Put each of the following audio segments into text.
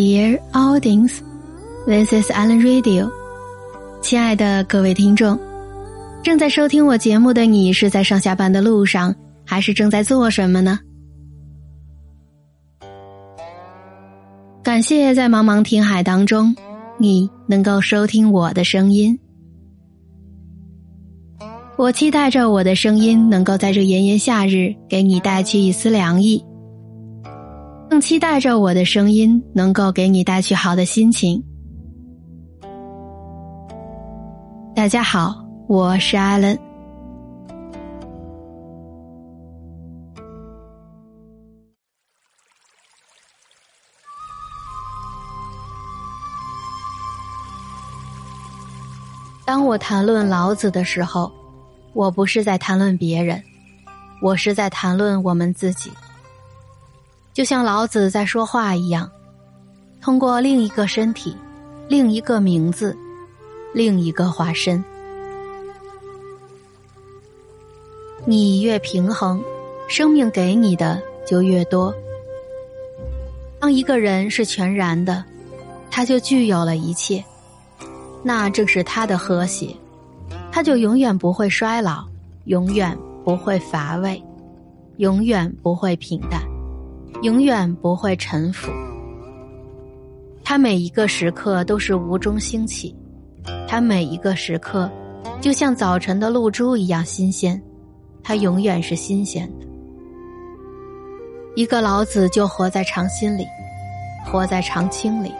Dear audience, this is Alan Radio。亲爱的各位听众，正在收听我节目的你是在上下班的路上，还是正在做什么呢？感谢在茫茫听海当中，你能够收听我的声音。我期待着我的声音能够在这炎炎夏日给你带去一丝凉意。更期待着我的声音能够给你带去好的心情。大家好，我是艾伦。当我谈论老子的时候，我不是在谈论别人，我是在谈论我们自己。就像老子在说话一样，通过另一个身体、另一个名字、另一个化身。你越平衡，生命给你的就越多。当一个人是全然的，他就具有了一切，那正是他的和谐，他就永远不会衰老，永远不会乏味，永远不会平淡。永远不会臣服。他每一个时刻都是无中兴起，他每一个时刻就像早晨的露珠一样新鲜，他永远是新鲜的。一个老子就活在长心里，活在长青里。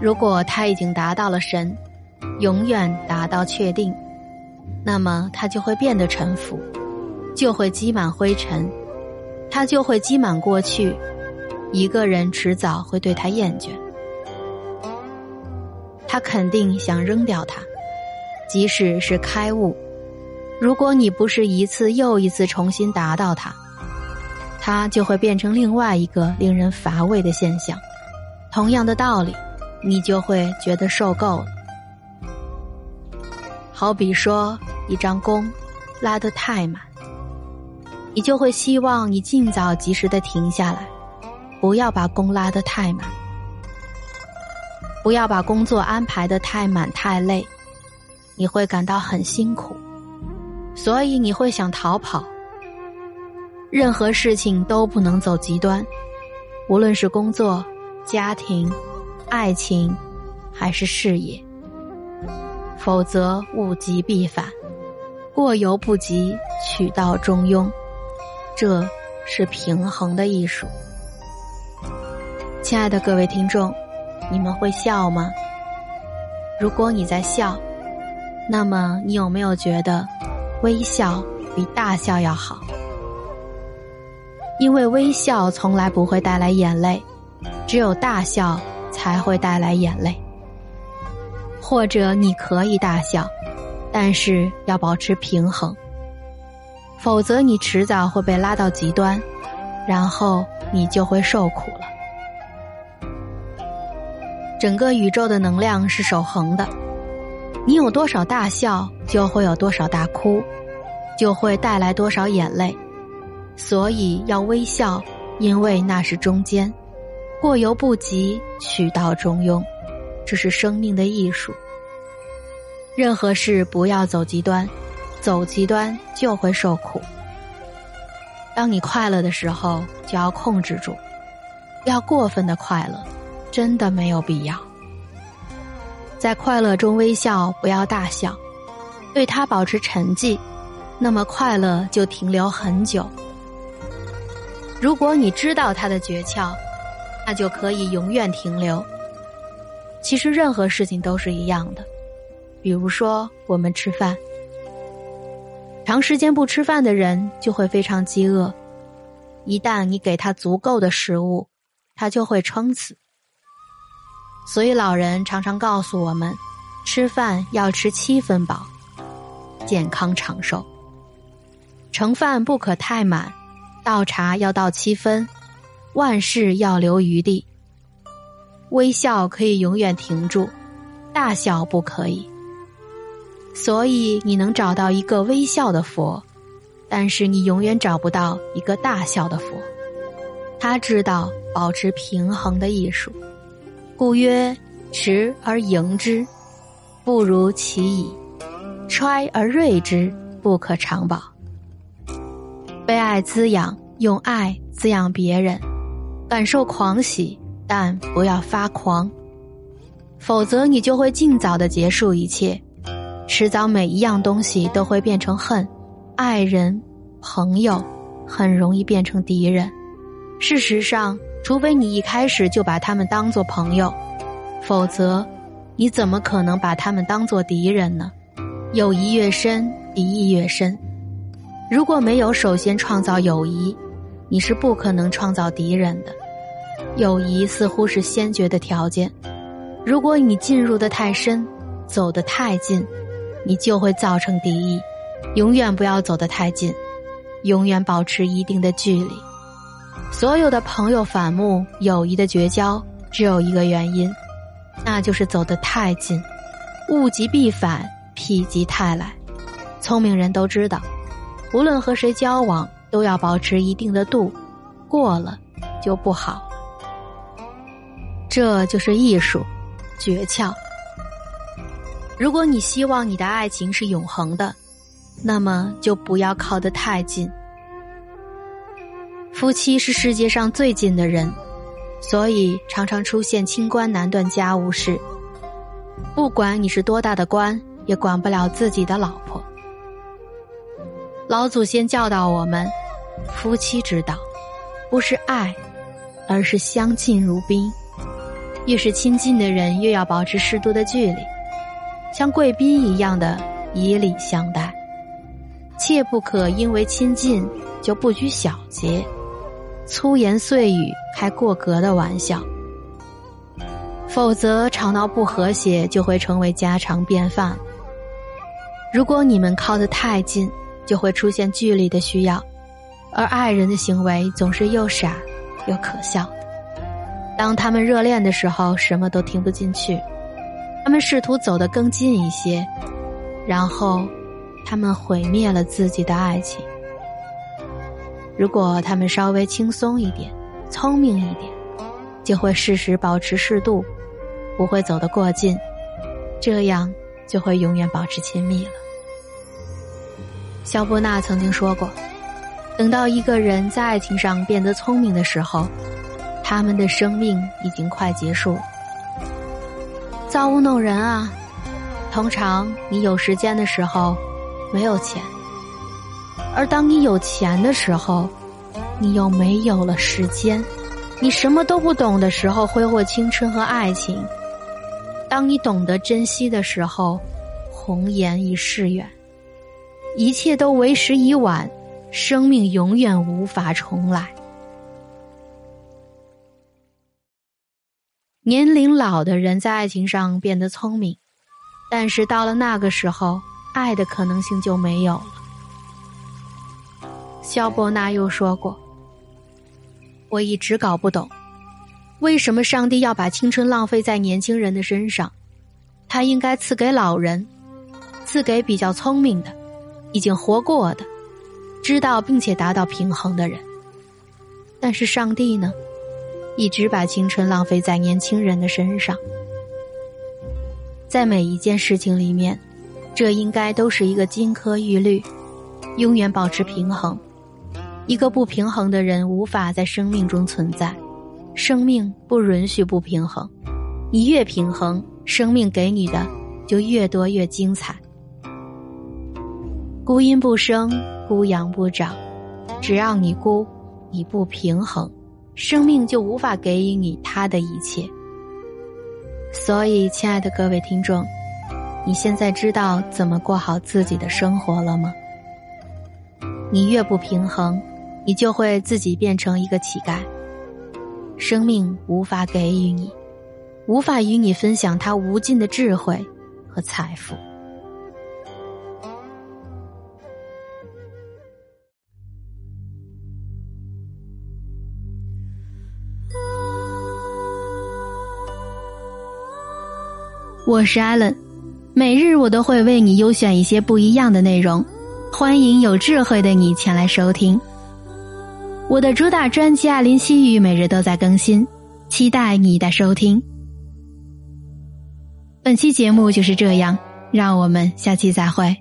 如果他已经达到了神，永远达到确定，那么他就会变得臣服，就会积满灰尘。他就会积满过去，一个人迟早会对他厌倦，他肯定想扔掉他，即使是开悟。如果你不是一次又一次重新达到它，它就会变成另外一个令人乏味的现象。同样的道理，你就会觉得受够了。好比说，一张弓拉得太满。你就会希望你尽早及时的停下来，不要把工拉得太满，不要把工作安排的太满太累，你会感到很辛苦，所以你会想逃跑。任何事情都不能走极端，无论是工作、家庭、爱情，还是事业，否则物极必反，过犹不及，取道中庸。这是平衡的艺术，亲爱的各位听众，你们会笑吗？如果你在笑，那么你有没有觉得微笑比大笑要好？因为微笑从来不会带来眼泪，只有大笑才会带来眼泪。或者你可以大笑，但是要保持平衡。否则，你迟早会被拉到极端，然后你就会受苦了。整个宇宙的能量是守恒的，你有多少大笑，就会有多少大哭，就会带来多少眼泪。所以要微笑，因为那是中间，过犹不及，取道中庸，这是生命的艺术。任何事不要走极端。走极端就会受苦。当你快乐的时候，就要控制住，要过分的快乐，真的没有必要。在快乐中微笑，不要大笑，对他保持沉寂，那么快乐就停留很久。如果你知道他的诀窍，那就可以永远停留。其实任何事情都是一样的，比如说我们吃饭。长时间不吃饭的人就会非常饥饿，一旦你给他足够的食物，他就会撑死。所以老人常常告诉我们，吃饭要吃七分饱，健康长寿。盛饭不可太满，倒茶要倒七分，万事要留余地。微笑可以永远停住，大笑不可以。所以你能找到一个微笑的佛，但是你永远找不到一个大笑的佛。他知道保持平衡的艺术，故曰：持而盈之，不如其已；揣而锐之，不可长保。被爱滋养，用爱滋养别人，感受狂喜，但不要发狂，否则你就会尽早的结束一切。迟早每一样东西都会变成恨，爱人、朋友很容易变成敌人。事实上，除非你一开始就把他们当做朋友，否则你怎么可能把他们当做敌人呢？友谊越深，敌意越深。如果没有首先创造友谊，你是不可能创造敌人的。友谊似乎是先决的条件。如果你进入的太深，走得太近，你就会造成敌意。永远不要走得太近，永远保持一定的距离。所有的朋友反目、友谊的绝交，只有一个原因，那就是走得太近。物极必反，否极泰来。聪明人都知道，无论和谁交往，都要保持一定的度，过了就不好。这就是艺术，诀窍。如果你希望你的爱情是永恒的，那么就不要靠得太近。夫妻是世界上最近的人，所以常常出现清官难断家务事。不管你是多大的官，也管不了自己的老婆。老祖先教导我们，夫妻之道，不是爱，而是相敬如宾。越是亲近的人，越要保持适度的距离，像贵宾一样的以礼相待，切不可因为亲近就不拘小节。粗言碎语开过格的玩笑，否则吵闹不和谐就会成为家常便饭。如果你们靠得太近，就会出现距离的需要，而爱人的行为总是又傻又可笑。当他们热恋的时候，什么都听不进去；他们试图走得更近一些，然后他们毁灭了自己的爱情。如果他们稍微轻松一点、聪明一点，就会适时保持适度，不会走得过近，这样就会永远保持亲密了。肖伯纳曾经说过：“等到一个人在爱情上变得聪明的时候，他们的生命已经快结束。”造物弄人啊！通常你有时间的时候，没有钱。而当你有钱的时候，你又没有了时间；你什么都不懂的时候，挥霍青春和爱情；当你懂得珍惜的时候，红颜已逝远。一切都为时已晚，生命永远无法重来。年龄老的人在爱情上变得聪明，但是到了那个时候，爱的可能性就没有了。肖伯纳又说过：“我一直搞不懂，为什么上帝要把青春浪费在年轻人的身上？他应该赐给老人，赐给比较聪明的、已经活过的、知道并且达到平衡的人。但是上帝呢，一直把青春浪费在年轻人的身上。在每一件事情里面，这应该都是一个金科玉律，永远保持平衡。”一个不平衡的人无法在生命中存在，生命不允许不平衡。你越平衡，生命给你的就越多越精彩。孤阴不生，孤阳不长，只要你孤，你不平衡，生命就无法给予你他的一切。所以，亲爱的各位听众，你现在知道怎么过好自己的生活了吗？你越不平衡。你就会自己变成一个乞丐，生命无法给予你，无法与你分享它无尽的智慧和财富。我是艾伦，每日我都会为你优选一些不一样的内容，欢迎有智慧的你前来收听。我的主打专辑《爱林西语》每日都在更新，期待你的收听。本期节目就是这样，让我们下期再会。